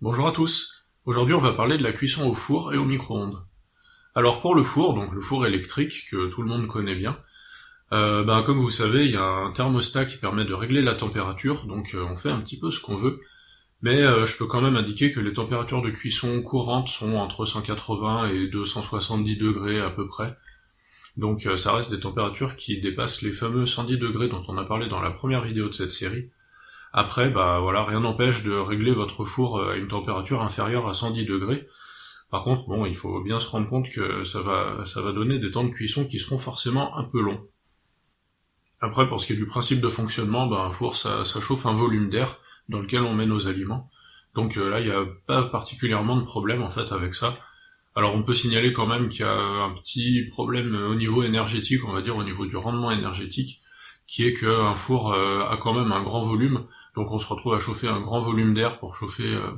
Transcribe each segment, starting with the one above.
Bonjour à tous. Aujourd'hui, on va parler de la cuisson au four et au micro-ondes. Alors pour le four, donc le four électrique que tout le monde connaît bien, euh, ben, comme vous savez, il y a un thermostat qui permet de régler la température, donc euh, on fait un petit peu ce qu'on veut. Mais euh, je peux quand même indiquer que les températures de cuisson courantes sont entre 180 et 270 degrés à peu près. Donc ça reste des températures qui dépassent les fameux 110 degrés dont on a parlé dans la première vidéo de cette série. Après, bah voilà, rien n'empêche de régler votre four à une température inférieure à 110 degrés. Par contre, bon, il faut bien se rendre compte que ça va, ça va donner des temps de cuisson qui seront forcément un peu longs. Après, pour ce qui est du principe de fonctionnement, bah, un four, ça, chauffe un volume d'air dans lequel on met nos aliments. Donc euh, là, il n'y a pas particulièrement de problème en fait avec ça. Alors on peut signaler quand même qu'il y a un petit problème au niveau énergétique, on va dire au niveau du rendement énergétique, qui est qu'un four euh, a quand même un grand volume, donc on se retrouve à chauffer un grand volume d'air pour chauffer euh,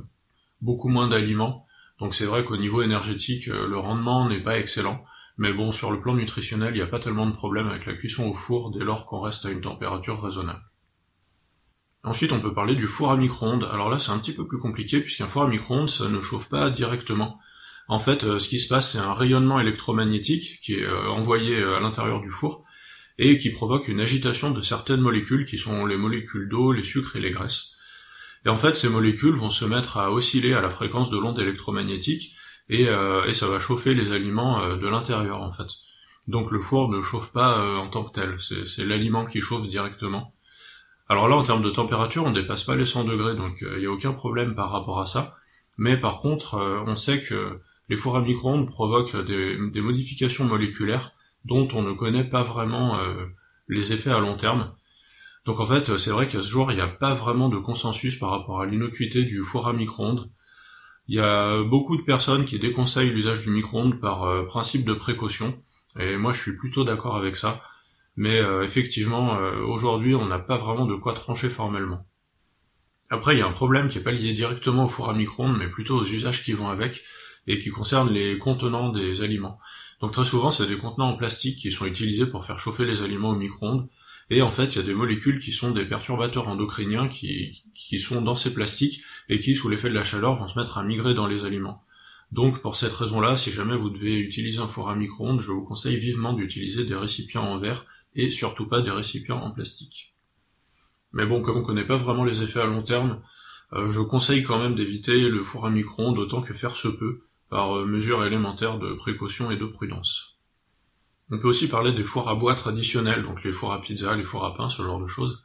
beaucoup moins d'aliments. Donc c'est vrai qu'au niveau énergétique, euh, le rendement n'est pas excellent. Mais bon, sur le plan nutritionnel, il n'y a pas tellement de problème avec la cuisson au four dès lors qu'on reste à une température raisonnable. Ensuite, on peut parler du four à micro-ondes. Alors là, c'est un petit peu plus compliqué puisqu'un four à micro-ondes, ça ne chauffe pas directement. En fait, ce qui se passe, c'est un rayonnement électromagnétique qui est envoyé à l'intérieur du four et qui provoque une agitation de certaines molécules qui sont les molécules d'eau, les sucres et les graisses. Et en fait, ces molécules vont se mettre à osciller à la fréquence de l'onde électromagnétique et, euh, ça va chauffer les aliments euh, de l'intérieur en fait. Donc le four ne chauffe pas euh, en tant que tel, c'est l'aliment qui chauffe directement. Alors là, en termes de température, on dépasse pas les 100 degrés, donc il n'y a aucun problème par rapport à ça. Mais par contre, on sait que les fours à micro-ondes provoquent des modifications moléculaires dont on ne connaît pas vraiment euh, les effets à long terme. Donc en fait, c'est vrai qu'à ce jour, il n'y a pas vraiment de consensus par rapport à l'innocuité du four à micro-ondes. Il y a beaucoup de personnes qui déconseillent l'usage du micro-ondes par euh, principe de précaution, et moi je suis plutôt d'accord avec ça. Mais euh, effectivement, aujourd'hui, on n'a pas vraiment de quoi trancher formellement. Après, il y a un problème qui n'est pas lié directement au four à micro-ondes, mais plutôt aux usages qui vont avec, et qui concerne les contenants des aliments. Donc très souvent, c'est des contenants en plastique qui sont utilisés pour faire chauffer les aliments au micro-ondes. Et en fait, il y a des molécules qui sont des perturbateurs endocriniens qui, sont dans ces plastiques et qui, sous l'effet de la chaleur, vont se mettre à migrer dans les aliments. Donc pour cette raison-là, si jamais vous devez utiliser un four à micro-ondes, je vous conseille vivement d'utiliser des récipients en verre et surtout pas des récipients en plastique. Mais bon, comme on connaît pas vraiment les effets à long terme, euh, je conseille quand même d'éviter le four à micro-ondes autant que faire se peut, par euh, mesure élémentaire de précaution et de prudence. On peut aussi parler des fours à bois traditionnels, donc les fours à pizza, les fours à pain, ce genre de choses.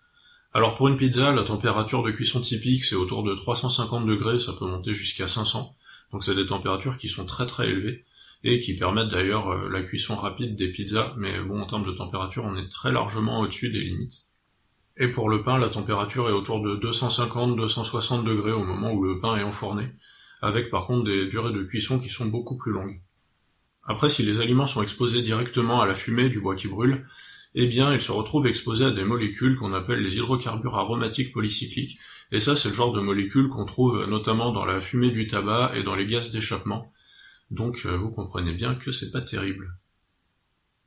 Alors pour une pizza, la température de cuisson typique c'est autour de 350 degrés, ça peut monter jusqu'à 500, donc c'est des températures qui sont très très élevées, et qui permettent d'ailleurs euh, la cuisson rapide des pizzas, mais bon en termes de température on est très largement au-dessus des limites. Et pour le pain, la température est autour de 250-260 degrés au moment où le pain est enfourné, avec par contre des durées de cuisson qui sont beaucoup plus longues. Après, si les aliments sont exposés directement à la fumée du bois qui brûle, eh bien, ils se retrouvent exposés à des molécules qu'on appelle les hydrocarbures aromatiques polycycliques, et ça, c'est le genre de molécules qu'on trouve notamment dans la fumée du tabac et dans les gaz d'échappement. Donc, euh, vous comprenez bien que c'est pas terrible.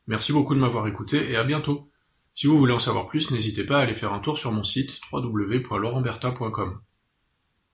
Merci beaucoup de m'avoir écouté et à bientôt. Si vous voulez en savoir plus, n'hésitez pas à aller faire un tour sur mon site www.laurentbertin.com.